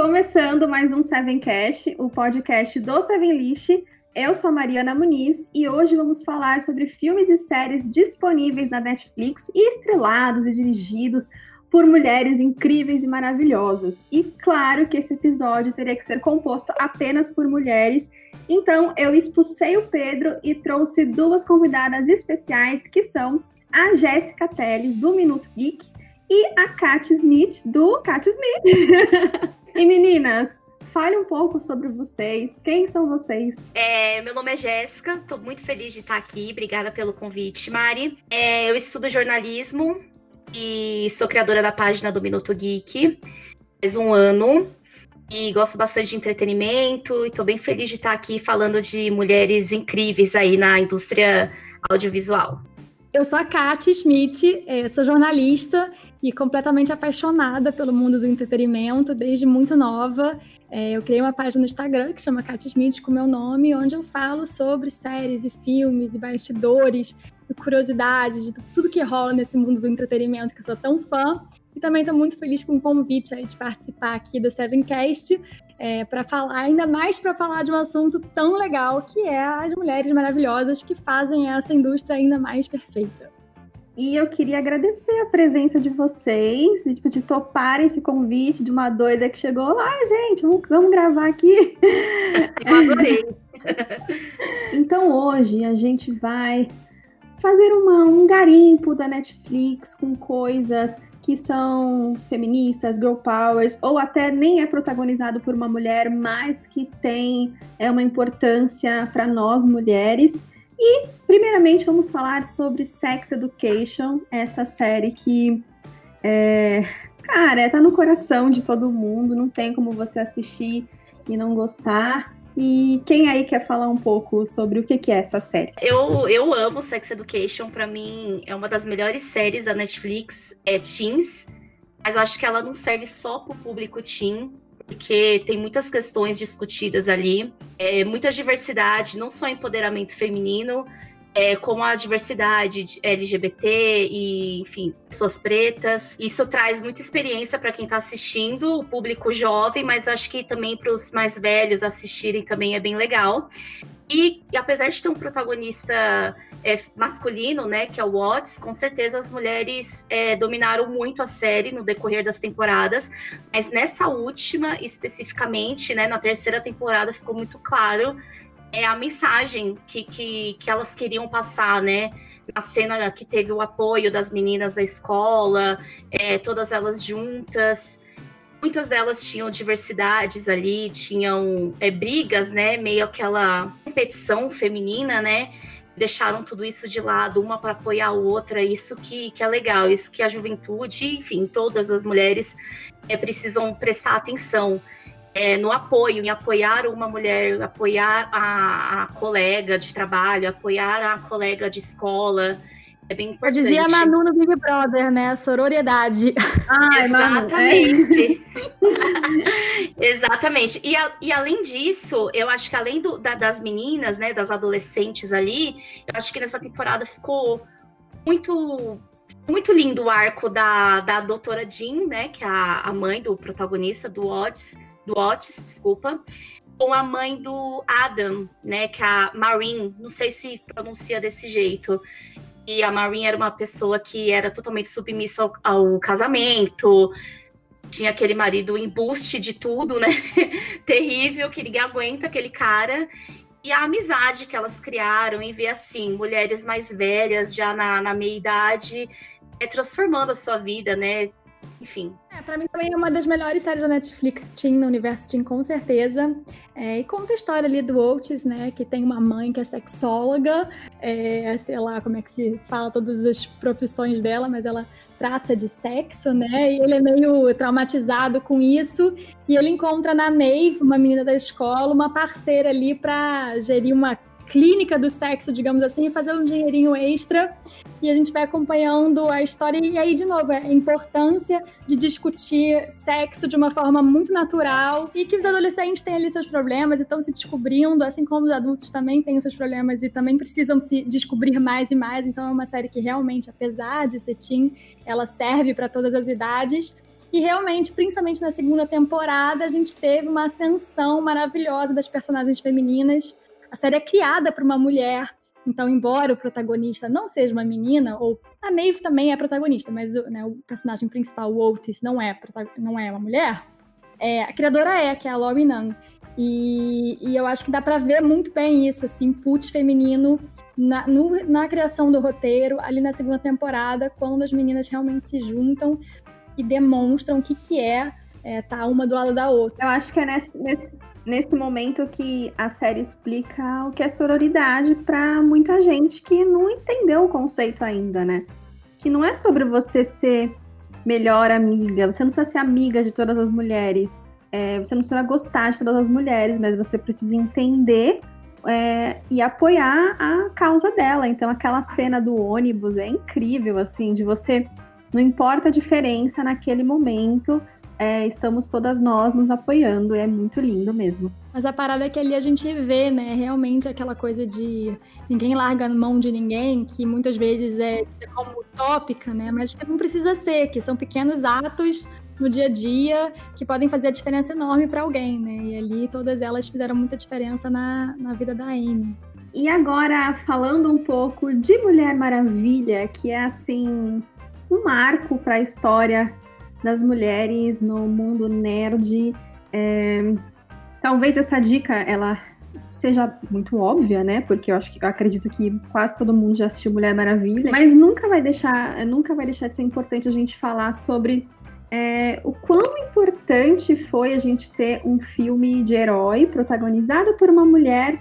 Começando mais um Sevencast, o podcast do Seven List. Eu sou Mariana Muniz e hoje vamos falar sobre filmes e séries disponíveis na Netflix e estrelados e dirigidos por mulheres incríveis e maravilhosas. E claro que esse episódio teria que ser composto apenas por mulheres, então eu expulsei o Pedro e trouxe duas convidadas especiais que são a Jéssica Teles, do Minuto Geek, e a Kat Smith, do Kat Smith. e meninas, fale um pouco sobre vocês. Quem são vocês? É, meu nome é Jéssica, estou muito feliz de estar aqui. Obrigada pelo convite, Mari. É, eu estudo jornalismo e sou criadora da página do Minuto Geek. Faz um ano e gosto bastante de entretenimento e estou bem feliz de estar aqui falando de mulheres incríveis aí na indústria audiovisual. Eu sou a Kátia Schmidt, é, sou jornalista e completamente apaixonada pelo mundo do entretenimento desde muito nova. É, eu criei uma página no Instagram que chama Kátia Schmidt com meu nome, onde eu falo sobre séries e filmes e bastidores e curiosidades de tudo que rola nesse mundo do entretenimento que eu sou tão fã. E também estou muito feliz com o convite aí de participar aqui do Sevencast é, para falar, ainda mais para falar de um assunto tão legal que é as mulheres maravilhosas que fazem essa indústria ainda mais perfeita. E eu queria agradecer a presença de vocês, de, tipo, de topar esse convite de uma doida que chegou lá, gente, vamos, vamos gravar aqui. Eu adorei. então hoje a gente vai fazer uma, um garimpo da Netflix com coisas que são feministas, girl powers, ou até nem é protagonizado por uma mulher, mas que tem é uma importância para nós mulheres. E, primeiramente, vamos falar sobre Sex Education, essa série que, é, cara, tá no coração de todo mundo, não tem como você assistir e não gostar. E quem aí quer falar um pouco sobre o que, que é essa série? Eu, eu amo Sex Education, para mim é uma das melhores séries da Netflix, é Teens, mas acho que ela não serve só pro público teen, porque tem muitas questões discutidas ali, é, muita diversidade, não só empoderamento feminino, é, como a diversidade LGBT e, enfim, pessoas pretas. Isso traz muita experiência para quem está assistindo, o público jovem, mas acho que também para os mais velhos assistirem também é bem legal. E, e apesar de ter um protagonista é, masculino, né, que é o Watts, com certeza as mulheres é, dominaram muito a série no decorrer das temporadas, mas nessa última, especificamente, né, na terceira temporada, ficou muito claro é a mensagem que, que, que elas queriam passar, né? Na cena que teve o apoio das meninas da escola, é, todas elas juntas. Muitas delas tinham diversidades ali, tinham é, brigas, né? Meio aquela competição feminina, né? Deixaram tudo isso de lado, uma para apoiar a outra. Isso que, que é legal, isso que a juventude, enfim, todas as mulheres é, precisam prestar atenção é, no apoio, em apoiar uma mulher, apoiar a, a, colega de trabalho, apoiar a colega de escola. É bem importante. Eu dizia a Manu no Big Brother, né? A sororiedade. Ah, Exatamente. É. Exatamente. E, a, e além disso, eu acho que além do, da, das meninas, né, das adolescentes ali, eu acho que nessa temporada ficou muito muito lindo o arco da, da doutora Jean, né, que é a, a mãe do protagonista, do Otis, do Otis, desculpa, com a mãe do Adam, né, que é a Maureen, não sei se pronuncia desse jeito. E a Maureen era uma pessoa que era totalmente submissa ao, ao casamento, tinha aquele marido embuste de tudo, né? Terrível, que ninguém aguenta aquele cara. E a amizade que elas criaram e ver assim, mulheres mais velhas, já na, na meia idade, é, transformando a sua vida, né? Enfim. É, pra mim também é uma das melhores séries da Netflix Teen, no universo Teen, com certeza. É, e conta a história ali do Otis, né, que tem uma mãe que é sexóloga, é, sei lá como é que se fala todas as profissões dela, mas ela trata de sexo, né, e ele é meio traumatizado com isso, e ele encontra na Maeve, uma menina da escola, uma parceira ali para gerir uma clínica do sexo, digamos assim, e fazer um dinheirinho extra. E a gente vai acompanhando a história. E aí, de novo, a importância de discutir sexo de uma forma muito natural e que os adolescentes têm ali seus problemas e estão se descobrindo, assim como os adultos também têm os seus problemas e também precisam se descobrir mais e mais. Então, é uma série que realmente, apesar de ser teen, ela serve para todas as idades. E realmente, principalmente na segunda temporada, a gente teve uma ascensão maravilhosa das personagens femininas. A série é criada por uma mulher, então, embora o protagonista não seja uma menina, ou a Maeve também é protagonista, mas né, o personagem principal, o Otis, não é, não é uma mulher, é, a criadora é, que é a Laurie Nunn. E, e, eu acho que dá para ver muito bem isso, assim, input feminino na, no, na criação do roteiro, ali na segunda temporada, quando as meninas realmente se juntam e demonstram o que, que é, é tá uma do lado da outra. Eu acho que é nesse, nesse, nesse momento que a série explica o que é sororidade para muita gente que não entendeu o conceito ainda, né? Que não é sobre você ser melhor amiga, você não precisa ser amiga de todas as mulheres é, você não precisa gostar de todas as mulheres, mas você precisa entender é, e apoiar a causa dela. Então, aquela cena do ônibus é incrível, assim, de você. Não importa a diferença naquele momento, é, estamos todas nós nos apoiando, é muito lindo mesmo. Mas a parada é que ali a gente vê, né, realmente aquela coisa de ninguém larga a mão de ninguém, que muitas vezes é como utópica, né, mas que não precisa ser, que são pequenos atos no dia a dia que podem fazer a diferença enorme para alguém, né? E ali todas elas fizeram muita diferença na, na vida da Amy. E agora, falando um pouco de Mulher Maravilha, que é assim um marco para a história das mulheres no mundo nerd. É... Talvez essa dica ela seja muito óbvia, né? Porque eu acho que eu acredito que quase todo mundo já assistiu Mulher Maravilha, mas nunca vai deixar, nunca vai deixar de ser importante a gente falar sobre é, o quão importante foi a gente ter um filme de herói protagonizado por uma mulher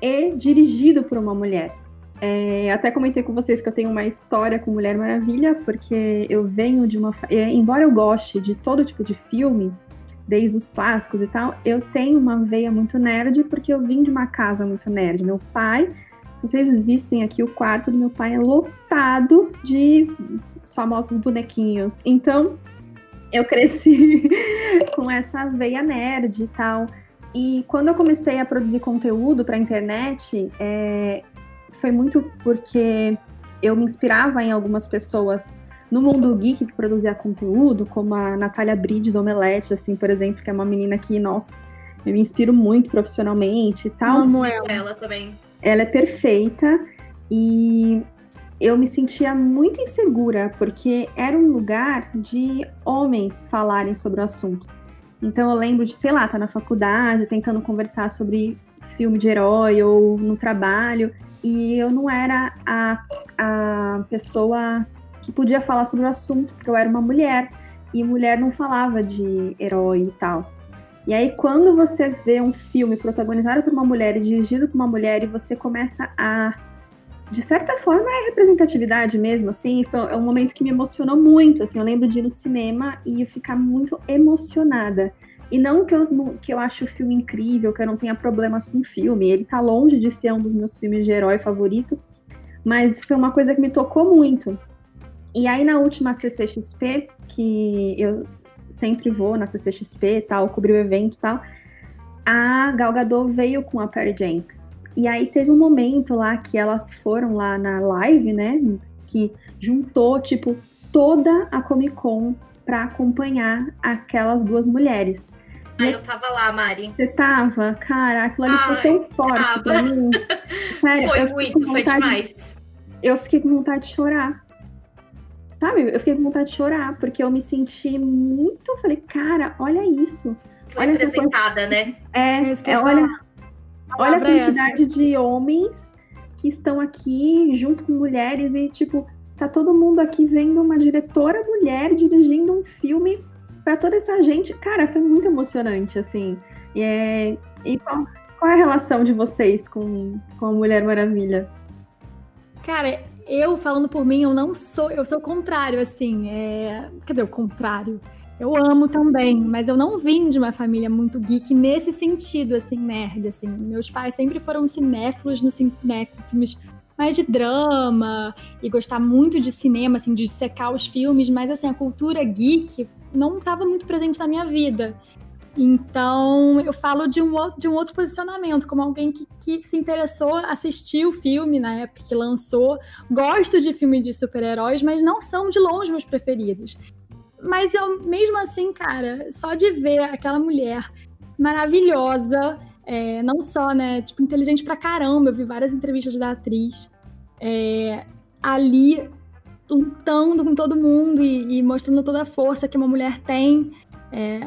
e dirigido por uma mulher. É, até comentei com vocês que eu tenho uma história com Mulher Maravilha, porque eu venho de uma. É, embora eu goste de todo tipo de filme, desde os clássicos e tal, eu tenho uma veia muito nerd, porque eu vim de uma casa muito nerd. Meu pai, se vocês vissem aqui o quarto do meu pai, é lotado de os famosos bonequinhos. Então, eu cresci com essa veia nerd e tal. E quando eu comecei a produzir conteúdo para a internet, é, foi muito porque eu me inspirava em algumas pessoas no mundo geek que produzia conteúdo, como a Natália Bride do Omelete, assim, por exemplo, que é uma menina que, nossa, eu me inspiro muito profissionalmente e tal. Amo ela. ela também. Ela é perfeita e eu me sentia muito insegura, porque era um lugar de homens falarem sobre o assunto. Então eu lembro de, sei lá, estar tá na faculdade, tentando conversar sobre filme de herói ou no trabalho, e eu não era a, a pessoa que podia falar sobre o assunto, porque eu era uma mulher, e mulher não falava de herói e tal. E aí, quando você vê um filme protagonizado por uma mulher e dirigido por uma mulher, e você começa a de certa forma é representatividade mesmo, assim, foi é um momento que me emocionou muito, assim, eu lembro de ir no cinema e ficar muito emocionada. E não que eu, que eu acho o filme incrível, que eu não tenha problemas com o filme, ele tá longe de ser um dos meus filmes de herói favorito, mas foi uma coisa que me tocou muito. E aí na última CCXP, que eu sempre vou na CCXP tal, cobri o evento e tal, a Gal Gadot veio com a Perry Jenks. E aí teve um momento lá que elas foram lá na live, né? Que juntou, tipo, toda a Comic Con pra acompanhar aquelas duas mulheres. Ah, eu tava lá, Mari. Você tava? Cara, aquilo ali foi tão forte tava. pra mim. Sério, foi muito, vontade, foi demais. Eu fiquei com vontade de chorar. Sabe? Eu fiquei com vontade de chorar, porque eu me senti muito. Eu falei, cara, olha isso. Foi olha representada, né? É, é, é olha. Olha a é quantidade de homens que estão aqui junto com mulheres e, tipo, tá todo mundo aqui vendo uma diretora mulher dirigindo um filme para toda essa gente. Cara, foi muito emocionante, assim. E, é... e qual, qual, é a relação de vocês com, com a Mulher Maravilha? Cara, eu falando por mim, eu não sou, eu sou o contrário, assim. É... Quer dizer, o contrário. Eu amo também, mas eu não vim de uma família muito geek nesse sentido, assim, nerd, assim. Meus pais sempre foram cinéfilos no né, filmes mais de drama e gostar muito de cinema, assim, de secar os filmes, mas assim, a cultura geek não estava muito presente na minha vida. Então, eu falo de um, de um outro posicionamento, como alguém que, que se interessou, assistiu o filme na época que lançou. Gosto de filmes de super-heróis, mas não são de longe meus preferidos. mas eu, mesmo assim, cara, só de ver aquela mulher maravilhosa, é, não só, né, tipo, inteligente pra caramba, eu vi várias entrevistas da atriz, é, ali lutando com todo mundo e, e, mostrando toda a força que uma mulher tem. É,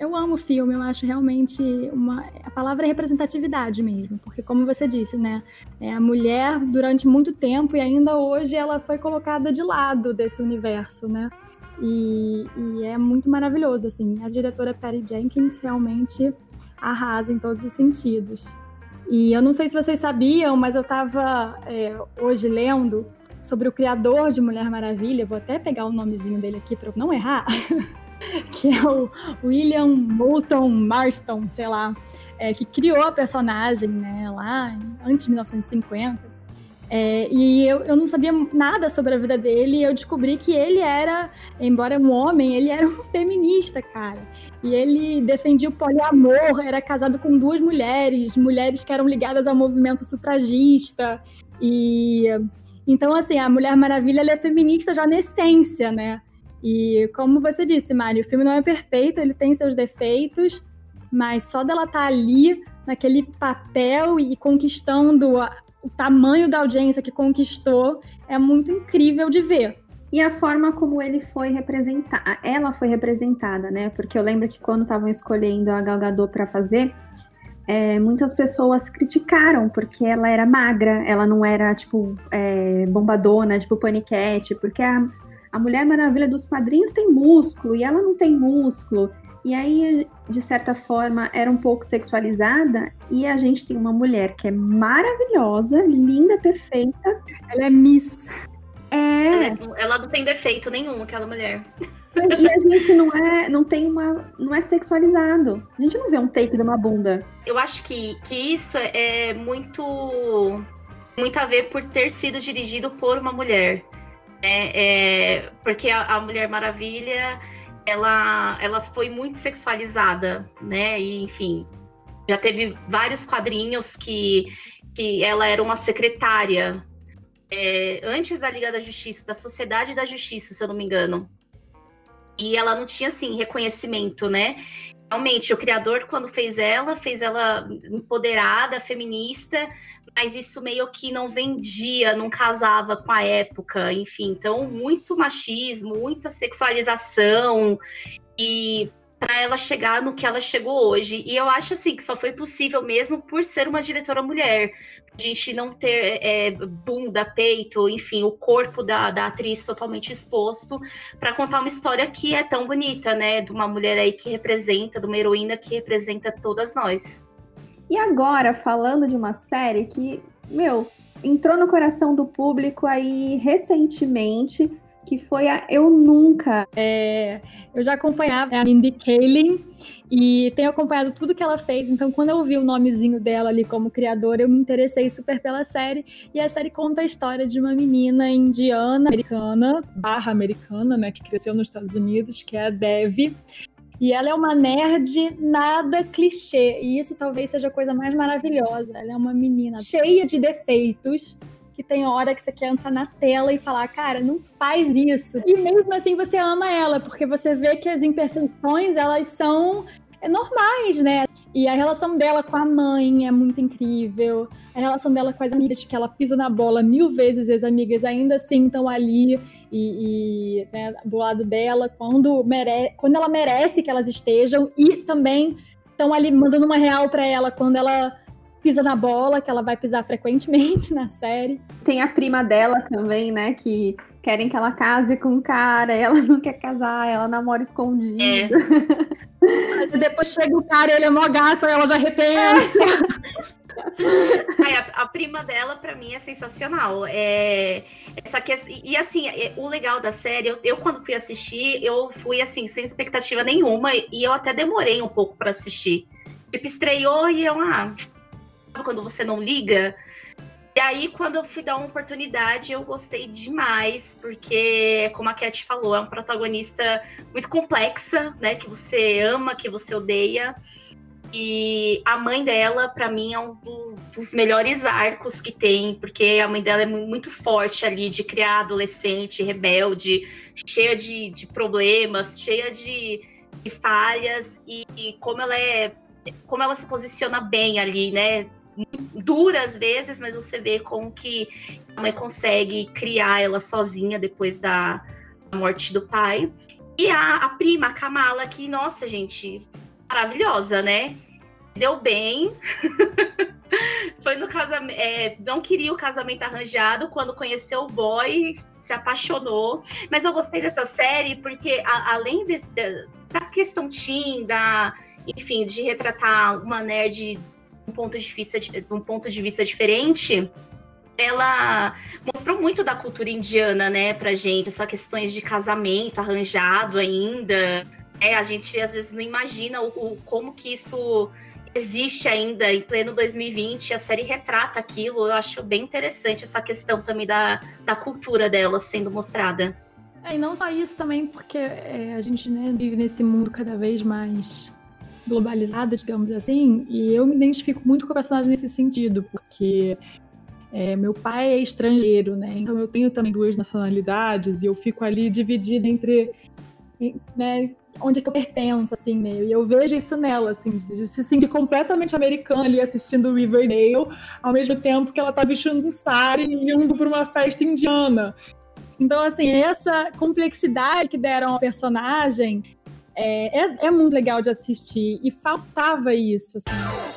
eu amo o filme, eu acho realmente uma. A palavra é representatividade mesmo, porque, como você disse, né? É, a mulher, durante muito tempo e ainda hoje, ela foi colocada de lado desse universo, né? E, e é muito maravilhoso, assim. A diretora Patty Jenkins realmente arrasa em todos os sentidos. E eu não sei se vocês sabiam, mas eu estava é, hoje lendo sobre o criador de Mulher Maravilha. Vou até pegar o nomezinho dele aqui para não errar. que é o William Moulton Marston, sei lá, é, que criou a personagem né, lá antes de 1950. É, e eu, eu não sabia nada sobre a vida dele, e eu descobri que ele era, embora um homem, ele era um feminista, cara. E ele defendia o poliamor, era casado com duas mulheres, mulheres que eram ligadas ao movimento sufragista. E então, assim, a Mulher Maravilha é feminista já na essência, né? E como você disse, Mário, o filme não é perfeito, ele tem seus defeitos, mas só dela estar tá ali, naquele papel e conquistando o tamanho da audiência que conquistou é muito incrível de ver. E a forma como ele foi representada, ela foi representada, né? Porque eu lembro que quando estavam escolhendo a Gal Gadot para fazer, é, muitas pessoas criticaram porque ela era magra, ela não era tipo é, bombadona, tipo paniquete, porque a, a Mulher Maravilha dos quadrinhos tem músculo e ela não tem músculo. E aí, de certa forma, era um pouco sexualizada. E a gente tem uma mulher que é maravilhosa, linda, perfeita. Ela é Miss. É. Ela, é, ela não tem defeito nenhum, aquela mulher. E a gente não é, não tem uma, não é sexualizado. A gente não vê um take de uma bunda. Eu acho que, que isso é muito muito a ver por ter sido dirigido por uma mulher. É, é porque a, a Mulher Maravilha ela, ela foi muito sexualizada, né? E, enfim, já teve vários quadrinhos que, que ela era uma secretária é, antes da Liga da Justiça, da Sociedade da Justiça, se eu não me engano. E ela não tinha, assim, reconhecimento, né? Realmente, o criador, quando fez ela, fez ela empoderada, feminista, mas isso meio que não vendia, não casava com a época, enfim. Então, muito machismo, muita sexualização e para ela chegar no que ela chegou hoje. E eu acho assim que só foi possível mesmo por ser uma diretora mulher. A gente não ter é, bunda, peito, enfim, o corpo da, da atriz totalmente exposto para contar uma história que é tão bonita, né? De uma mulher aí que representa, de uma heroína que representa todas nós. E agora, falando de uma série que, meu, entrou no coração do público aí recentemente, que foi a Eu Nunca. É, eu já acompanhava a Mindy Kaling e tenho acompanhado tudo que ela fez, então quando eu vi o nomezinho dela ali como criadora, eu me interessei super pela série. E a série conta a história de uma menina indiana, americana, barra americana, né, que cresceu nos Estados Unidos, que é a Dev. E ela é uma nerd nada clichê. E isso talvez seja a coisa mais maravilhosa. Ela é uma menina cheia de defeitos. Que tem hora que você quer entrar na tela e falar, cara, não faz isso. E mesmo assim você ama ela, porque você vê que as imperfeições, elas são normais, né? E a relação dela com a mãe é muito incrível. A relação dela com as amigas, que ela pisa na bola mil vezes, e as amigas ainda assim estão ali e, e né, do lado dela quando, mere quando ela merece que elas estejam e também estão ali mandando uma real para ela quando ela pisa na bola, que ela vai pisar frequentemente na série. Tem a prima dela também, né, que querem que ela case com um cara, ela não quer casar, ela namora escondido. É. depois chega o cara, ele é mó gato, ela já repensa. Aí, a, a, prima dela, para mim, é sensacional. É, essa que, e assim, é, o legal da série, eu, eu, quando fui assistir, eu fui assim, sem expectativa nenhuma, e eu até demorei um pouco para assistir. Tipo, estreou e eu, ah, quando você não liga, e aí, quando eu fui dar uma oportunidade, eu gostei demais, porque, como a Cat falou, é um protagonista muito complexa, né? Que você ama, que você odeia. E a mãe dela, para mim, é um do, dos melhores arcos que tem, porque a mãe dela é muito forte ali de criar adolescente, rebelde, cheia de, de problemas, cheia de, de falhas, e, e, como ela é. Como ela se posiciona bem ali, né? Dura às vezes, mas você vê como que a mãe consegue criar ela sozinha depois da, da morte do pai. E a, a prima, a Kamala, que, nossa, gente, maravilhosa, né? Deu bem. Foi no casamento. É, não queria o casamento arranjado. Quando conheceu o boy, se apaixonou. Mas eu gostei dessa série porque, a, além de, de, da questão teen, da, enfim, de retratar uma nerd um ponto de vista, de, um ponto de vista diferente, ela mostrou muito da cultura indiana, né, pra gente, essas questões de casamento arranjado ainda. É, a gente às vezes não imagina o, o, como que isso existe ainda em pleno 2020. A série retrata aquilo. Eu acho bem interessante essa questão também da, da cultura dela sendo mostrada. É, e não só isso também, porque é, a gente né, vive nesse mundo cada vez mais globalizado, digamos assim, e eu me identifico muito com o personagem nesse sentido, porque é, meu pai é estrangeiro, né? Então eu tenho também duas nacionalidades e eu fico ali dividida entre né, onde é que eu pertenço, assim, meio. E eu vejo isso nela, assim, de se sentir completamente americana ali assistindo Riverdale, ao mesmo tempo que ela tá vestindo um sari e indo para uma festa indiana. Então, assim, essa complexidade que deram ao personagem é, é, é muito legal de assistir. E faltava isso, assim.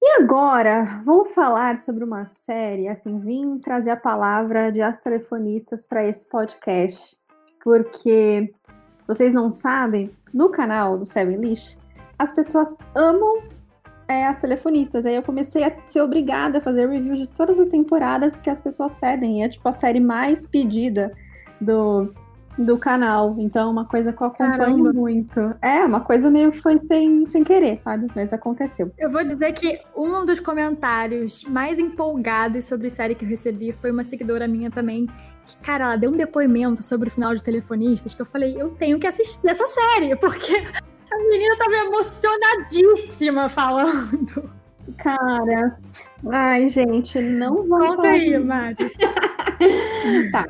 E agora, vamos falar sobre uma série, assim, vim trazer a palavra de as telefonistas para esse podcast, porque se vocês não sabem, no canal do Seven List, as pessoas amam é, as telefonistas. Aí eu comecei a ser obrigada a fazer review de todas as temporadas porque as pessoas pedem. E é tipo a série mais pedida do, do canal. Então, uma coisa que eu acompanho Caramba. muito. É, uma coisa meio que foi sem, sem querer, sabe? Mas aconteceu. Eu vou dizer que um dos comentários mais empolgados sobre série que eu recebi foi uma seguidora minha também. Que, cara, ela deu um depoimento sobre o final de Telefonistas que eu falei, eu tenho que assistir essa série, porque a menina tava emocionadíssima falando. Cara, ai, gente, não vou. Conta aí, Mari. tá.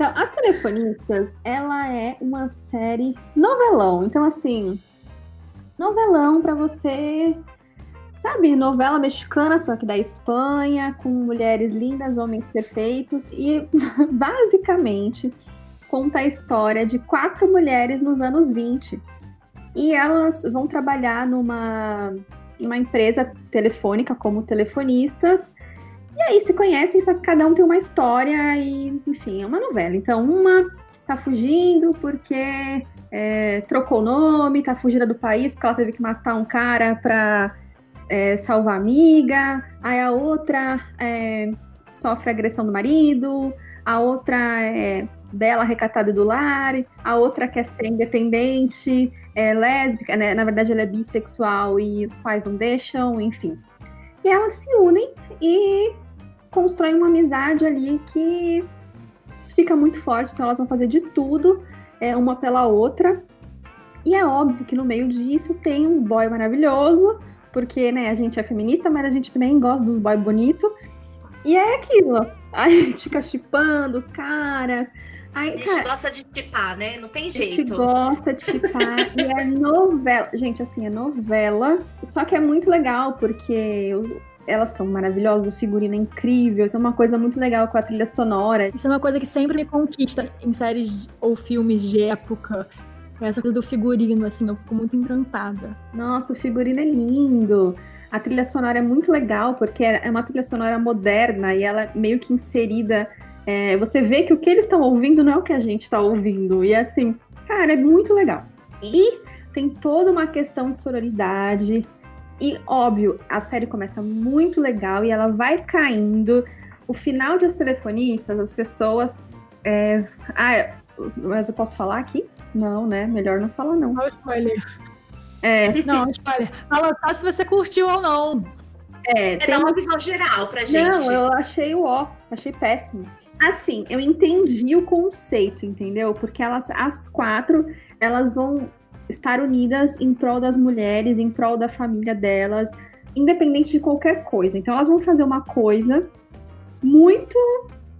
Então, As Telefonistas, ela é uma série novelão. Então, assim, novelão para você, sabe, novela mexicana, só que da Espanha, com mulheres lindas, homens perfeitos. E, basicamente, conta a história de quatro mulheres nos anos 20. E elas vão trabalhar numa uma empresa telefônica como telefonistas. E aí se conhecem, só que cada um tem uma história e, enfim, é uma novela. Então, uma tá fugindo porque é, trocou nome, tá fugindo do país porque ela teve que matar um cara pra é, salvar a amiga. Aí a outra é, sofre agressão do marido, a outra é bela, recatada do lar, a outra quer ser independente, é lésbica, né? Na verdade, ela é bissexual e os pais não deixam, enfim. E elas se unem e constroem uma amizade ali que fica muito forte, então elas vão fazer de tudo, é, uma pela outra. E é óbvio que no meio disso tem uns boy maravilhoso, porque né, a gente é feminista, mas a gente também gosta dos boy bonito. E é aquilo. A gente fica chipando os caras, Ai, a gente cara, gosta de tipar, né? Não tem jeito. A gente gosta de tipar. e é novela. Gente, assim, é novela. Só que é muito legal, porque elas são maravilosas, o figurino é incrível, tem uma coisa muito legal com a trilha sonora. Isso é uma coisa que sempre me conquista em séries ou filmes de época. Essa coisa do figurino, assim, eu fico muito encantada. Nossa, o figurino é lindo. A trilha sonora é muito legal, porque é uma trilha sonora moderna e ela é meio que inserida é, você vê que o que eles estão ouvindo não é o que a gente está ouvindo. E assim, cara, é muito legal. E tem toda uma questão de sororidade. E, óbvio, a série começa muito legal e ela vai caindo. O final de As Telefonistas, as pessoas. É... Ah, mas eu posso falar aqui? Não, né? Melhor não falar, não. Não, spoiler. É. Não, spoiler. Fala só se você curtiu ou não. É, é tem uma visão geral pra gente. Não, eu achei o ó, achei péssimo. Assim, eu entendi o conceito, entendeu? Porque elas, as quatro, elas vão estar unidas em prol das mulheres, em prol da família delas, independente de qualquer coisa. Então elas vão fazer uma coisa muito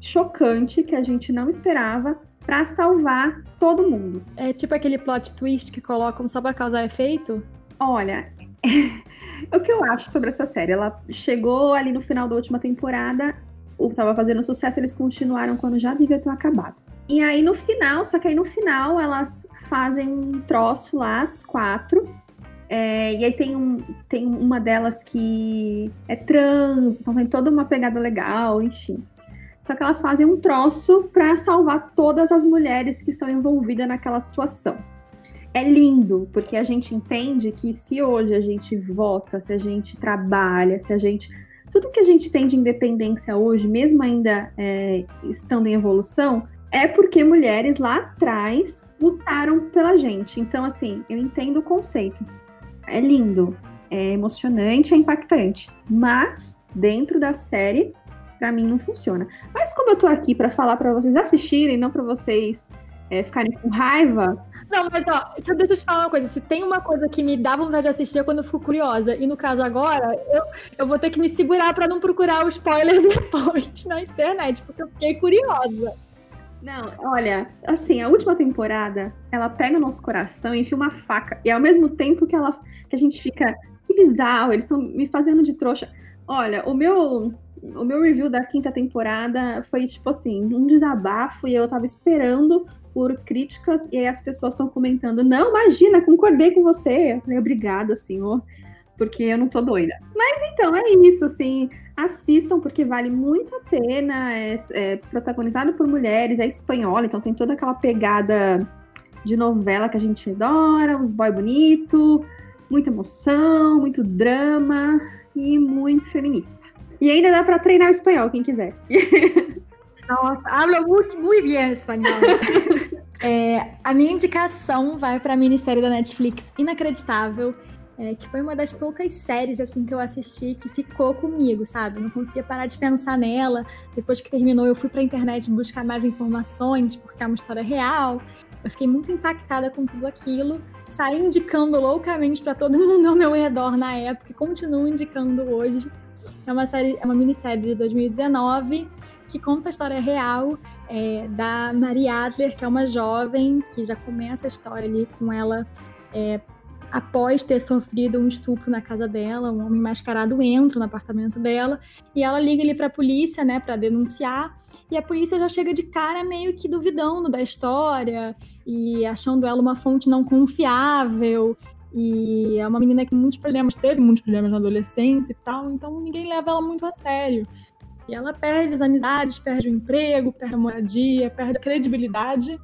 chocante que a gente não esperava para salvar todo mundo. É tipo aquele plot twist que colocam só para causar efeito? Olha, o que eu acho sobre essa série? Ela chegou ali no final da última temporada, estava fazendo sucesso, eles continuaram quando já devia ter acabado. E aí no final, só que aí no final elas fazem um troço lá, as quatro. É, e aí tem, um, tem uma delas que é trans, então tem toda uma pegada legal, enfim. Só que elas fazem um troço para salvar todas as mulheres que estão envolvidas naquela situação. É lindo, porque a gente entende que se hoje a gente vota, se a gente trabalha, se a gente. Tudo que a gente tem de independência hoje, mesmo ainda é, estando em evolução, é porque mulheres lá atrás lutaram pela gente. Então, assim, eu entendo o conceito. É lindo, é emocionante, é impactante. Mas, dentro da série, para mim não funciona. Mas como eu tô aqui para falar para vocês assistirem, não para vocês é, ficarem com raiva. Não, mas ó, deixa eu te falar uma coisa. Se tem uma coisa que me dá vontade de assistir é quando eu fico curiosa. E no caso agora, eu, eu vou ter que me segurar para não procurar o spoiler depois na internet, porque eu fiquei curiosa. Não, olha, assim, a última temporada, ela pega o nosso coração e enfia uma faca. E ao mesmo tempo que ela que a gente fica, que bizarro, eles estão me fazendo de trouxa. Olha, o meu o meu review da quinta temporada foi tipo assim, um desabafo e eu tava esperando por críticas e aí as pessoas estão comentando: "Não, imagina, concordei com você". Eu falei: "Obrigada, senhor" porque eu não tô doida. Mas então é isso, assim, assistam porque vale muito a pena. É, é protagonizado por mulheres, é espanhola, então tem toda aquela pegada de novela que a gente adora, os boy bonito, muita emoção, muito drama e muito feminista. E ainda dá para treinar o espanhol, quem quiser. Nossa, hablo muito, muito bem espanhol. é, a minha indicação vai para a minissérie da Netflix Inacreditável é, que foi uma das poucas séries assim que eu assisti que ficou comigo, sabe? Não conseguia parar de pensar nela. Depois que terminou, eu fui para a internet buscar mais informações, porque é uma história real. Eu fiquei muito impactada com tudo aquilo. Saí indicando loucamente para todo mundo ao meu redor na época e continuo indicando hoje. É uma série, é uma minissérie de 2019 que conta a história real é, da Marie Adler, que é uma jovem que já começa a história ali com ela é, após ter sofrido um estupro na casa dela, um homem mascarado entra no apartamento dela e ela liga ali para a polícia, né, para denunciar. E a polícia já chega de cara meio que duvidando da história e achando ela uma fonte não confiável. E é uma menina que muitos problemas teve, muitos problemas na adolescência e tal, então ninguém leva ela muito a sério. E ela perde as amizades, perde o emprego, perde a moradia, perde a credibilidade.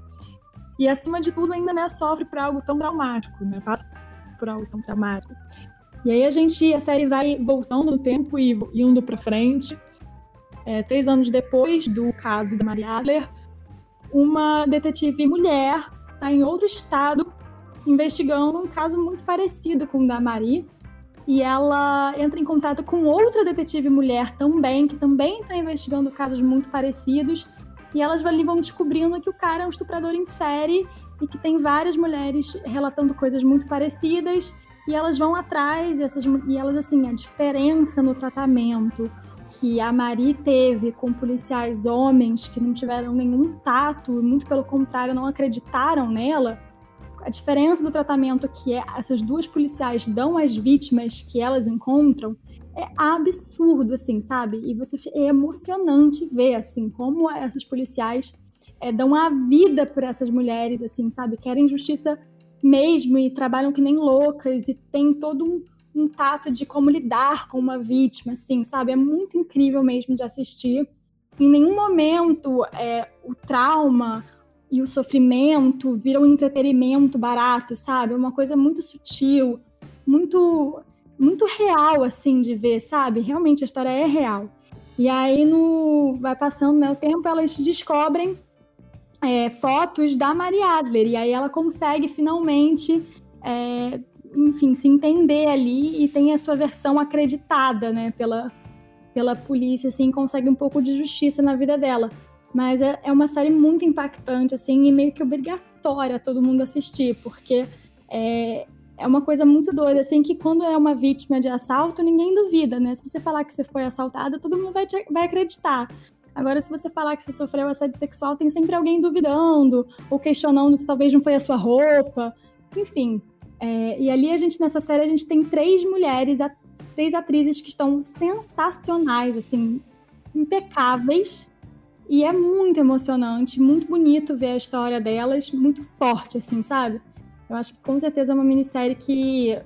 E acima de tudo ainda né, sofre por algo tão traumático, né? Passa por algo tão traumático. E aí a gente, a série vai voltando no tempo e indo para frente. É, três anos depois do caso da Maria Adler, uma detetive mulher está em outro estado investigando um caso muito parecido com o da Marie. E ela entra em contato com outra detetive mulher também, que também está investigando casos muito parecidos. E elas vão descobrindo que o cara é um estuprador em série e que tem várias mulheres relatando coisas muito parecidas e elas vão atrás e, essas, e elas assim a diferença no tratamento que a Marie teve com policiais homens que não tiveram nenhum tato, muito pelo contrário, não acreditaram nela. A diferença do tratamento que é, essas duas policiais dão às vítimas que elas encontram é absurdo, assim, sabe? E você é emocionante ver assim como essas policiais é, dão a vida por essas mulheres, assim, sabe? Querem justiça mesmo e trabalham que nem loucas e tem todo um, um tato de como lidar com uma vítima, assim, sabe? É muito incrível mesmo de assistir. Em nenhum momento é, o trauma e o sofrimento viram um entretenimento barato, sabe? É uma coisa muito sutil, muito muito real assim de ver, sabe? Realmente a história é real. E aí no vai passando né, o tempo, elas descobrem é, fotos da Maria Adler. E aí ela consegue finalmente, é, enfim, se entender ali e tem a sua versão acreditada, né, pela, pela polícia, assim, consegue um pouco de justiça na vida dela. Mas é, é uma série muito impactante, assim, e meio que obrigatória todo mundo assistir, porque é, é uma coisa muito doida, assim, que quando é uma vítima de assalto, ninguém duvida, né? Se você falar que você foi assaltada, todo mundo vai, te, vai acreditar. Agora, se você falar que você sofreu assédio sexual, tem sempre alguém duvidando ou questionando se talvez não foi a sua roupa. Enfim. É, e ali a gente, nessa série, a gente tem três mulheres, a, três atrizes que estão sensacionais, assim, impecáveis. E é muito emocionante, muito bonito ver a história delas, muito forte, assim, sabe? Eu acho que com certeza é uma minissérie que.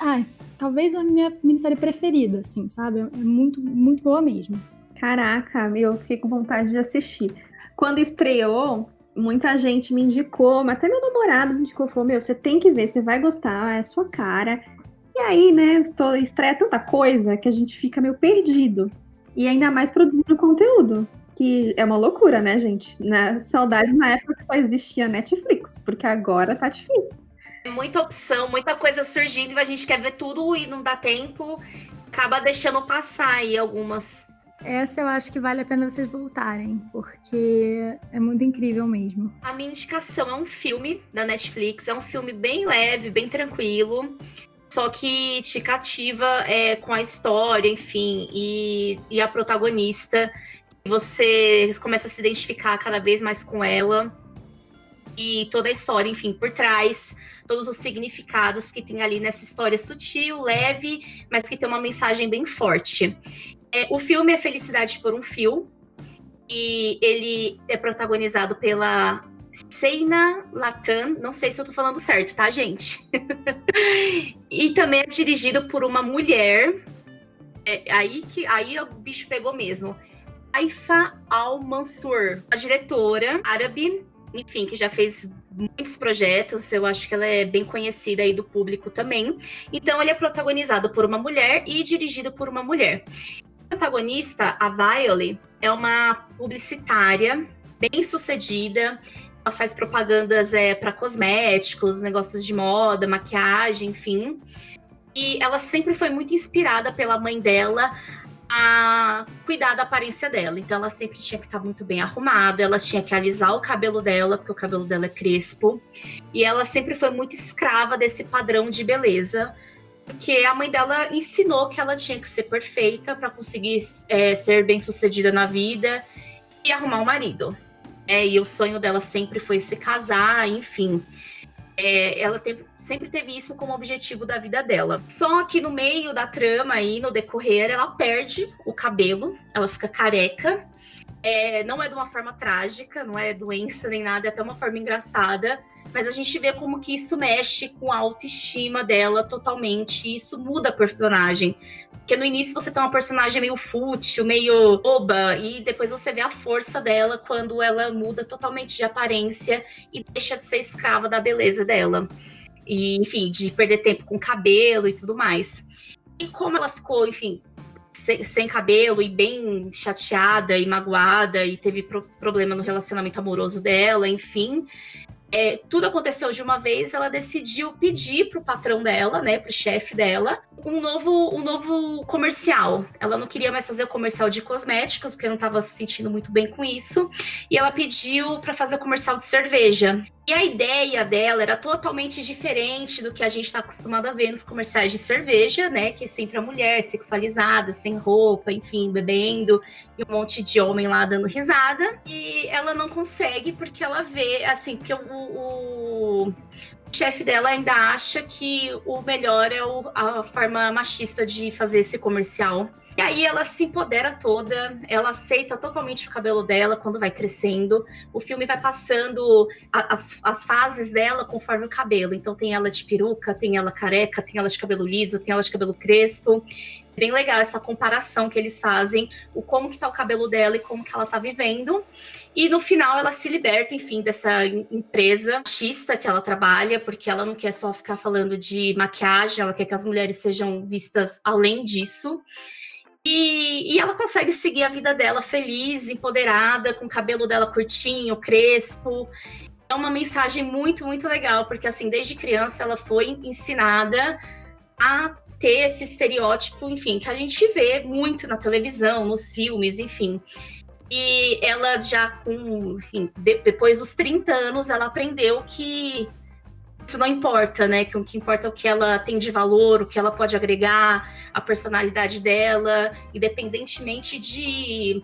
Ah, talvez a minha minissérie preferida, assim, sabe? É muito, muito boa mesmo. Caraca, eu fiquei com vontade de assistir. Quando estreou, muita gente me indicou, mas até meu namorado me indicou, falou, meu, você tem que ver, você vai gostar, é a sua cara. E aí, né, tô, estreia tanta coisa que a gente fica meio perdido. E ainda mais produzindo conteúdo, que é uma loucura, né, gente? Na, saudades na época que só existia Netflix, porque agora tá difícil. Muita opção, muita coisa surgindo e a gente quer ver tudo e não dá tempo, acaba deixando passar aí algumas essa eu acho que vale a pena vocês voltarem, porque é muito incrível mesmo. A minha indicação é um filme da Netflix, é um filme bem leve, bem tranquilo, só que te cativa é, com a história, enfim, e, e a protagonista. Você começa a se identificar cada vez mais com ela e toda a história, enfim, por trás todos os significados que tem ali nessa história sutil, leve, mas que tem uma mensagem bem forte. É, o filme é Felicidade por um Fio, e ele é protagonizado pela Seina Latan, não sei se eu tô falando certo, tá, gente? e também é dirigido por uma mulher. É, aí que aí o bicho pegou mesmo. Aifa Al-Mansur, a diretora árabe, enfim, que já fez muitos projetos, eu acho que ela é bem conhecida aí do público também. Então ele é protagonizado por uma mulher e dirigido por uma mulher protagonista, a Violet, é uma publicitária bem sucedida. Ela faz propagandas é, para cosméticos, negócios de moda, maquiagem, enfim. E ela sempre foi muito inspirada pela mãe dela a cuidar da aparência dela. Então ela sempre tinha que estar muito bem arrumada, ela tinha que alisar o cabelo dela, porque o cabelo dela é crespo. E ela sempre foi muito escrava desse padrão de beleza porque a mãe dela ensinou que ela tinha que ser perfeita para conseguir é, ser bem sucedida na vida e arrumar um marido. É, e o sonho dela sempre foi se casar, enfim. É, ela teve, sempre teve isso como objetivo da vida dela. Só que no meio da trama aí, no decorrer, ela perde o cabelo, ela fica careca. É, não é de uma forma trágica, não é doença nem nada, é até uma forma engraçada mas a gente vê como que isso mexe com a autoestima dela totalmente, isso muda a personagem. Porque no início você tem uma personagem meio fútil, meio boba, e depois você vê a força dela quando ela muda totalmente de aparência e deixa de ser escrava da beleza dela. E, enfim, de perder tempo com cabelo e tudo mais. E como ela ficou, enfim, sem, sem, cabelo e bem chateada e magoada e teve pro problema no relacionamento amoroso dela, enfim, é, tudo aconteceu de uma vez, ela decidiu pedir pro patrão dela, né, pro chefe dela, um novo, um novo comercial. Ela não queria mais fazer o comercial de cosméticos, porque não estava se sentindo muito bem com isso, e ela pediu para fazer o comercial de cerveja. E a ideia dela era totalmente diferente do que a gente está acostumado a ver nos comerciais de cerveja, né? Que é sempre a mulher sexualizada, sem roupa, enfim, bebendo, e um monte de homem lá dando risada. E ela não consegue porque ela vê, assim, que o, o, chefe dela ainda acha que o melhor é o, a forma machista de fazer esse comercial. E aí ela se empodera toda, ela aceita totalmente o cabelo dela quando vai crescendo. O filme vai passando a, as, as fases dela conforme o cabelo. Então tem ela de peruca, tem ela careca, tem ela de cabelo liso, tem ela de cabelo crespo bem legal essa comparação que eles fazem, o como que tá o cabelo dela e como que ela tá vivendo. E no final ela se liberta, enfim, dessa empresa machista que ela trabalha, porque ela não quer só ficar falando de maquiagem, ela quer que as mulheres sejam vistas além disso. E, e, ela consegue seguir a vida dela feliz, empoderada, com o cabelo dela curtinho, crespo. É uma mensagem muito, muito legal, porque assim, desde criança ela foi ensinada a ter esse estereótipo, enfim, que a gente vê muito na televisão, nos filmes, enfim. E ela já com, enfim, de, depois dos 30 anos, ela aprendeu que isso não importa, né? Que o que importa é o que ela tem de valor, o que ela pode agregar, a personalidade dela, independentemente de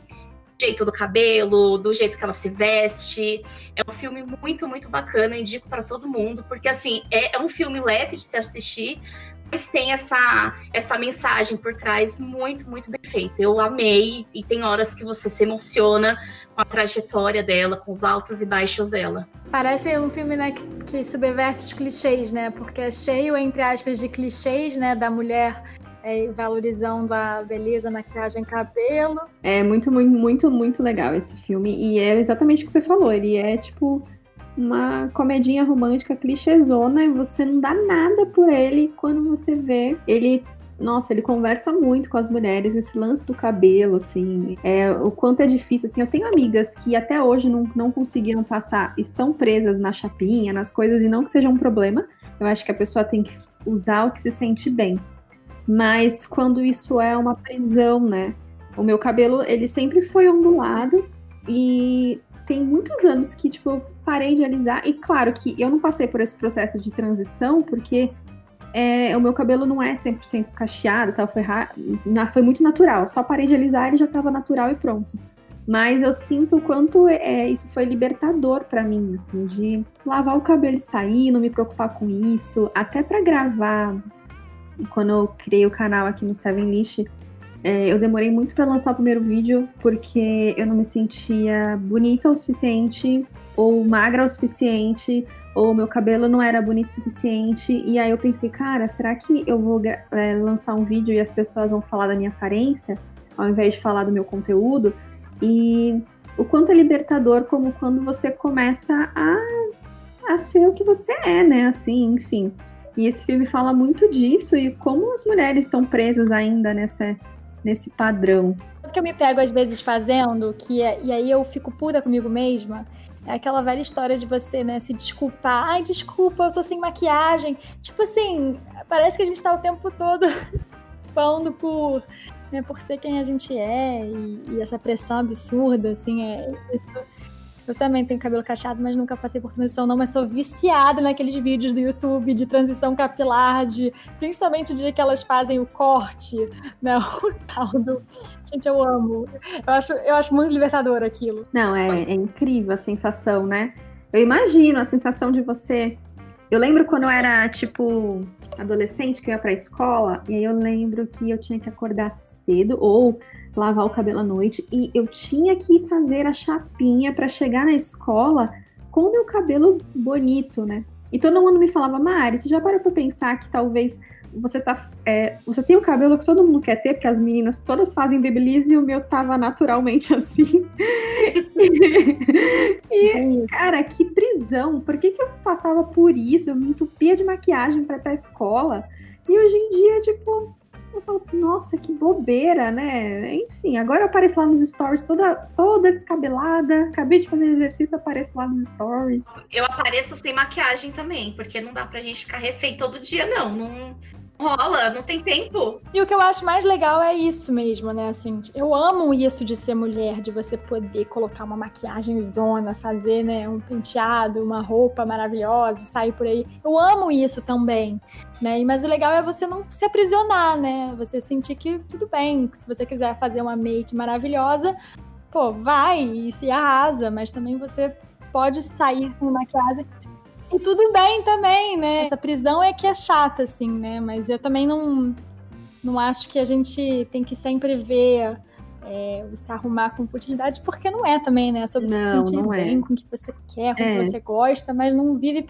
jeito do cabelo, do jeito que ela se veste. É um filme muito, muito bacana, indico para todo mundo, porque assim, é, é, um filme leve de se assistir, mas tem essa, essa mensagem por trás muito, muito bem feita. Eu amei, e tem horas que você se emociona com a trajetória dela, com os altos e baixos dela. Parece um filme né, que, que subverte os clichês, né? Porque é cheio, entre aspas, de clichês, né? Da mulher é, valorizando a beleza, maquiagem, cabelo. É muito, muito, muito, muito legal esse filme. E é exatamente o que você falou. Ele é tipo uma comedinha romântica clichêzona e você não dá nada por ele. Quando você vê ele nossa, ele conversa muito com as mulheres, esse lance do cabelo, assim, é, o quanto é difícil, assim, eu tenho amigas que até hoje não, não conseguiram passar, estão presas na chapinha, nas coisas, e não que seja um problema, eu acho que a pessoa tem que usar o que se sente bem, mas quando isso é uma prisão, né, o meu cabelo, ele sempre foi ondulado, e tem muitos anos que, tipo, parei de alisar. E claro que eu não passei por esse processo de transição, porque é, o meu cabelo não é 100% cacheado, tal, foi, foi muito natural. Só parei de alisar, ele já estava natural e pronto. Mas eu sinto o quanto é, isso foi libertador para mim, assim, de lavar o cabelo e sair, não me preocupar com isso. Até para gravar, quando eu criei o canal aqui no Seven List, é, eu demorei muito para lançar o primeiro vídeo porque eu não me sentia bonita o suficiente ou magra o suficiente ou meu cabelo não era bonito o suficiente e aí eu pensei, cara, será que eu vou é, lançar um vídeo e as pessoas vão falar da minha aparência ao invés de falar do meu conteúdo? E o quanto é libertador como quando você começa a, a ser o que você é, né? Assim, enfim. E esse filme fala muito disso e como as mulheres estão presas ainda nessa nesse padrão. O que eu me pego às vezes fazendo, que é, e aí eu fico puta comigo mesma, é aquela velha história de você, né, se desculpar. Ai, desculpa, eu tô sem maquiagem. Tipo assim, parece que a gente tá o tempo todo falando por, né, por ser quem a gente é e, e essa pressão absurda, assim, é. Isso, eu também tenho cabelo cacheado, mas nunca passei por transição, não. Mas sou viciada naqueles vídeos do YouTube de transição capilar, de principalmente o dia que elas fazem o corte, né? O tal do. Gente, eu amo. Eu acho, eu acho muito libertador aquilo. Não, é, é incrível a sensação, né? Eu imagino a sensação de você. Eu lembro quando eu era, tipo, adolescente, que eu ia pra escola, e aí eu lembro que eu tinha que acordar cedo, ou lavar o cabelo à noite e eu tinha que fazer a chapinha para chegar na escola com o meu cabelo bonito, né? E todo mundo me falava, Mari, você já parou pra pensar que talvez você tá. É, você tem o cabelo que todo mundo quer ter, porque as meninas todas fazem babyliss e o meu tava naturalmente assim. e, cara, que prisão! Por que, que eu passava por isso? Eu me entupia de maquiagem para ir pra escola. E hoje em dia, tipo, eu falo, nossa, que bobeira, né? Enfim, agora eu apareço lá nos stories toda, toda descabelada. Acabei de fazer exercício, apareço lá nos stories. Eu apareço sem maquiagem também, porque não dá pra gente ficar refém todo dia, não. Não, rola, não tem tempo. E o que eu acho mais legal é isso mesmo, né? Assim, eu amo isso de ser mulher, de você poder colocar uma maquiagem zona, fazer, né, um penteado, uma roupa maravilhosa, sair por aí. Eu amo isso também, né? Mas o legal é você não se aprisionar, né? Você sentir que tudo bem, que se você quiser fazer uma make maravilhosa, pô, vai e se arrasa, mas também você pode sair com maquiagem e tudo bem também, né? Essa prisão é que é chata, assim, né? Mas eu também não, não acho que a gente tem que sempre ver é, se arrumar com futilidade, porque não é também, né? É sobre não, se sentir é. bem é. com o que você quer, com o é. que você gosta, mas não vive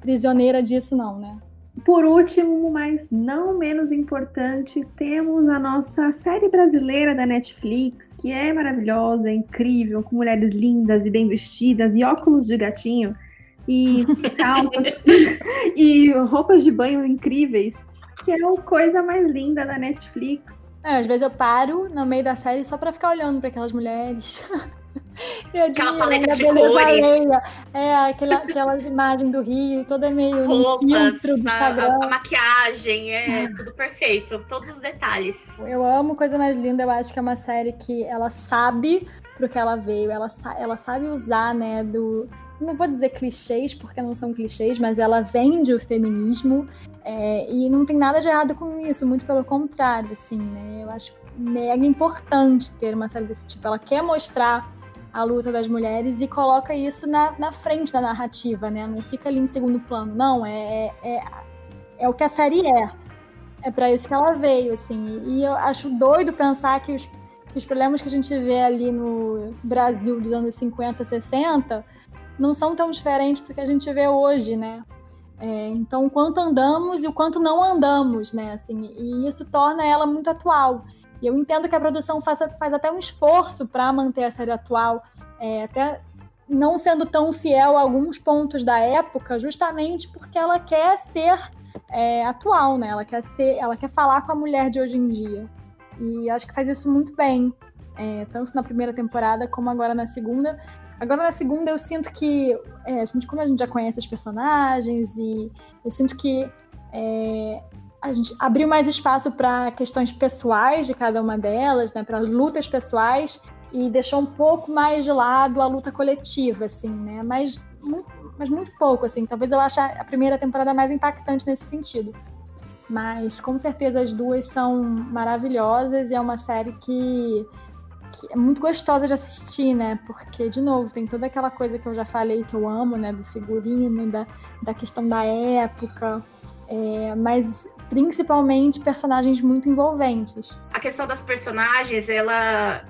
prisioneira disso, não, né? Por último, mas não menos importante, temos a nossa série brasileira da Netflix, que é maravilhosa, é incrível, com mulheres lindas e bem vestidas e óculos de gatinho e e roupas de banho incríveis, que é a coisa mais linda da Netflix. É, às vezes eu paro no meio da série só para ficar olhando para aquelas mulheres. aquela paleta de cores. É, aquela, aquela imagem do Rio, toda meio roupas, filtro do Instagram. A, a, maquiagem, é tudo perfeito, todos os detalhes. Eu amo Coisa Mais Linda, eu acho que é uma série que ela sabe pro que ela veio, ela, ela sabe usar, né, do, não vou dizer clichês, porque não são clichês, mas ela vende o feminismo é, e não tem nada de errado com isso, muito pelo contrário, assim, né? Eu acho mega importante ter uma série desse tipo. Ela quer mostrar a luta das mulheres e coloca isso na, na frente da narrativa, né? Não fica ali em segundo plano, não. É, é, é o que a série é. É para isso que ela veio, assim. E eu acho doido pensar que os, que os problemas que a gente vê ali no Brasil dos anos 50, 60 não são tão diferentes do que a gente vê hoje, né? É, então, o quanto andamos e o quanto não andamos, né? Assim, e isso torna ela muito atual. E eu entendo que a produção faça, faz até um esforço para manter a série atual, é, até não sendo tão fiel a alguns pontos da época, justamente porque ela quer ser é, atual, né? Ela quer ser, ela quer falar com a mulher de hoje em dia. E acho que faz isso muito bem, é, tanto na primeira temporada como agora na segunda. Agora na segunda eu sinto que é, a gente, como a gente já conhece os personagens e eu sinto que é, a gente abriu mais espaço para questões pessoais de cada uma delas, né, para lutas pessoais e deixou um pouco mais de lado a luta coletiva, assim, né? Mas muito, mas muito pouco, assim. Talvez eu ache a primeira temporada mais impactante nesse sentido. Mas com certeza as duas são maravilhosas e é uma série que, é muito gostosa de assistir, né? Porque, de novo, tem toda aquela coisa que eu já falei que eu amo, né? Do figurino, da, da questão da época. É, mas principalmente personagens muito envolventes. A questão das personagens, ela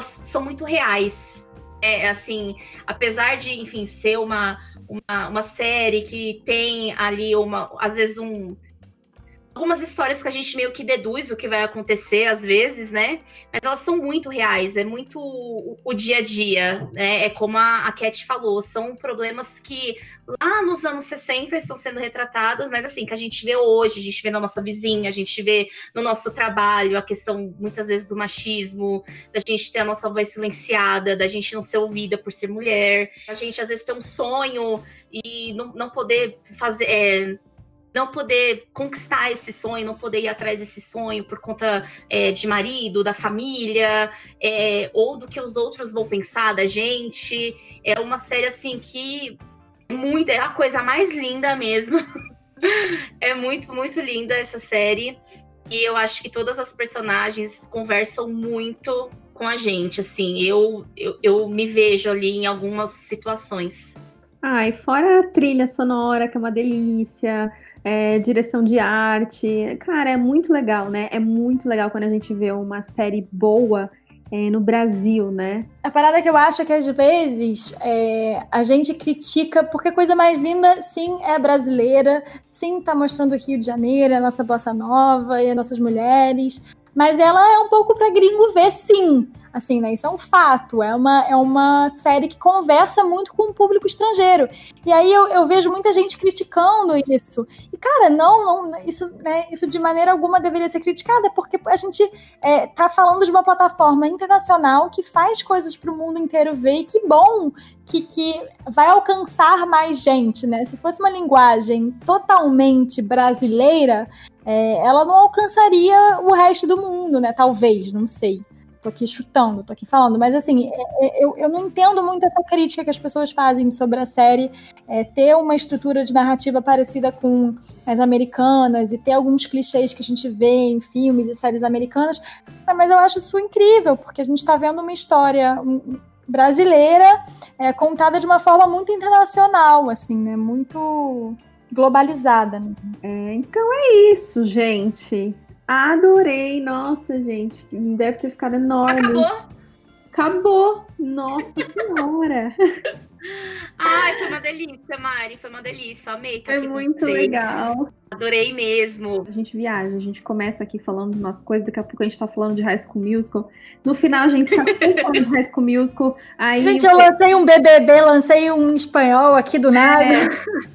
são muito reais. É assim, apesar de, enfim, ser uma, uma, uma série que tem ali uma, às vezes um algumas histórias que a gente meio que deduz o que vai acontecer às vezes, né? Mas elas são muito reais, é muito o, o dia a dia, né? É como a, a Cat falou, são problemas que lá nos anos 60 estão sendo retratados, mas assim, que a gente vê hoje, a gente vê na nossa vizinha, a gente vê no nosso trabalho, a questão muitas vezes do machismo, da gente ter a nossa voz silenciada, da gente não ser ouvida por ser mulher, a gente às vezes ter um sonho e não, não poder fazer. É, não poder conquistar esse sonho, não poder ir atrás desse sonho por conta é, de marido, da família, é, ou do que os outros vão pensar da gente. É uma série assim que é muito, é a coisa mais linda mesmo. é muito, muito linda essa série. E eu acho que todas as personagens conversam muito com a gente, assim. Eu, eu, eu me vejo ali em algumas situações. Ai, fora a trilha sonora, que é uma delícia, é, direção de arte. Cara, é muito legal, né? É muito legal quando a gente vê uma série boa é, no Brasil, né? A parada que eu acho é que às vezes é, a gente critica porque coisa mais linda, sim, é brasileira, sim, tá mostrando o Rio de Janeiro, a nossa bossa nova e as nossas mulheres, mas ela é um pouco para gringo ver, sim. Assim, né? Isso é um fato. É uma, é uma série que conversa muito com o público estrangeiro. E aí eu, eu vejo muita gente criticando isso. E, cara, não, não isso, né, isso de maneira alguma deveria ser criticada, porque a gente é, tá falando de uma plataforma internacional que faz coisas para o mundo inteiro ver. E que bom que, que vai alcançar mais gente, né? Se fosse uma linguagem totalmente brasileira, é, ela não alcançaria o resto do mundo, né? Talvez, não sei tô aqui chutando, tô aqui falando, mas assim, é, é, eu, eu não entendo muito essa crítica que as pessoas fazem sobre a série é, ter uma estrutura de narrativa parecida com as americanas e ter alguns clichês que a gente vê em filmes e séries americanas, mas eu acho isso incrível, porque a gente está vendo uma história brasileira é, contada de uma forma muito internacional, assim, né, muito globalizada. Né? É, então é isso, gente. Adorei, nossa, gente. Deve ter ficado enorme. Acabou? Acabou! Nossa senhora! Ai, foi uma delícia, Mari. Foi uma delícia. Amei Foi muito legal. Adorei mesmo. A gente viaja, a gente começa aqui falando de umas coisas, daqui a pouco a gente tá falando de High School Musical. No final a gente tá falando de High School Musical. Aí gente, eu lancei um BBB, lancei um espanhol aqui do nada.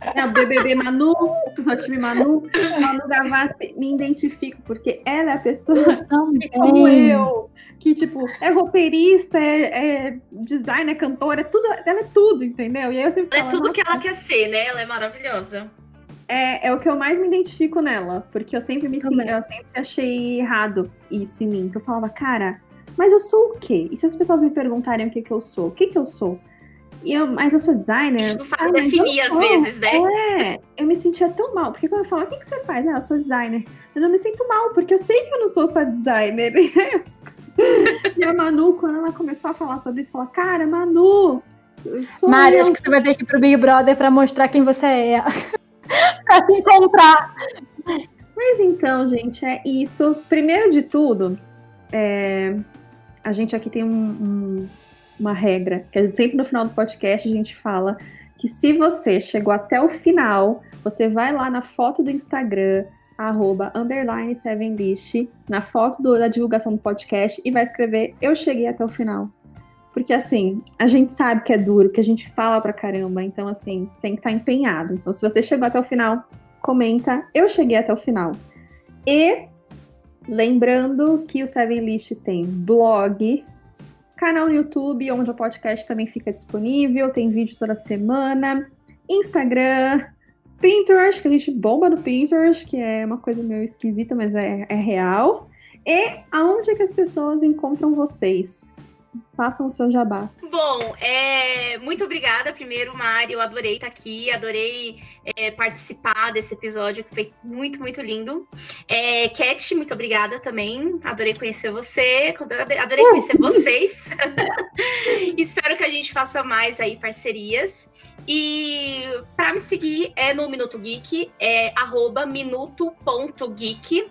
É, é o BBB Manu, o time Manu. Manu Gavassi, me identifico, porque ela é a pessoa que, como eu, que, tipo, é roteirista, é, é designer, é cantora, é tudo, ela é tudo, entendeu? E aí eu sempre ela é falo, é tudo que ela quer ser, né? Ela é maravilhosa. É, é o que eu mais me identifico nela, porque eu sempre me sinto, eu sempre achei errado isso em mim, que eu falava, cara, mas eu sou o quê? E se as pessoas me perguntarem o que que eu sou, o que que eu sou? E eu, mas eu sou designer. A gente não sabe ah, definir às vezes, né? É, eu me sentia tão mal. Porque quando eu falo, o que, que você faz? Ah, eu sou designer. Eu não me sinto mal, porque eu sei que eu não sou só designer. e a Manu, quando ela começou a falar sobre isso, falou: Cara, Manu. Mari, acho que você vai ter que ir pro Big Brother pra mostrar quem você é. pra se encontrar. Mas então, gente, é isso. Primeiro de tudo, é, a gente aqui tem um, um, uma regra, que sempre no final do podcast a gente fala que se você chegou até o final, você vai lá na foto do Instagram, arroba underline sevenlist, na foto do, da divulgação do podcast e vai escrever eu cheguei até o final. Porque assim, a gente sabe que é duro, que a gente fala pra caramba, então assim, tem que estar tá empenhado. Então se você chegou até o final, comenta eu cheguei até o final. E lembrando que o Seven List tem blog, canal no YouTube, onde o podcast também fica disponível, tem vídeo toda semana, Instagram, Pinterest, que a gente bomba no Pinterest, que é uma coisa meio esquisita, mas é, é real. E aonde é que as pessoas encontram vocês? Façam o seu jabá. Bom, é, muito obrigada primeiro, Mari. Eu adorei estar aqui, adorei é, participar desse episódio, que foi muito, muito lindo. É, Cat, muito obrigada também. Adorei conhecer você, adorei conhecer vocês. Espero que a gente faça mais aí parcerias. E para me seguir é no Minuto Geek, é minuto.geek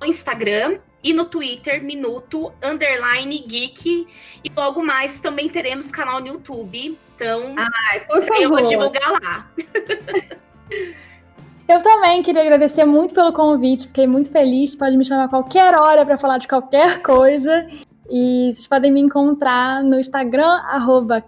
no Instagram e no Twitter, Minuto Underline Geek. E logo mais também teremos canal no YouTube. Então, Ai, por favor. eu vou divulgar lá. Eu também queria agradecer muito pelo convite, fiquei muito feliz. Pode me chamar a qualquer hora para falar de qualquer coisa. E vocês podem me encontrar no Instagram, arroba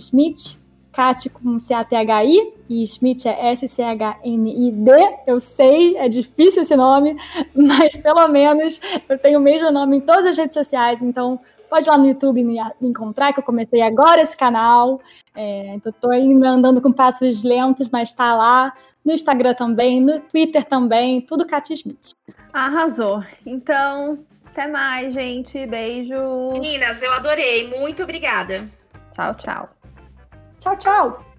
Schmidt, Kat com C-A-T-H-I e Schmidt é S-C-H-N-I-D. Eu sei, é difícil esse nome, mas pelo menos eu tenho o mesmo nome em todas as redes sociais, então pode ir lá no YouTube me, encontrar, que eu comecei agora esse canal. É, então tô ainda andando com passos lentos, mas está lá. No Instagram também, no Twitter também, tudo Kat Schmidt. Arrasou. Então, até mais, gente. Beijo. Meninas, eu adorei. Muito obrigada. Tchau, tchau. Tchau, tchau!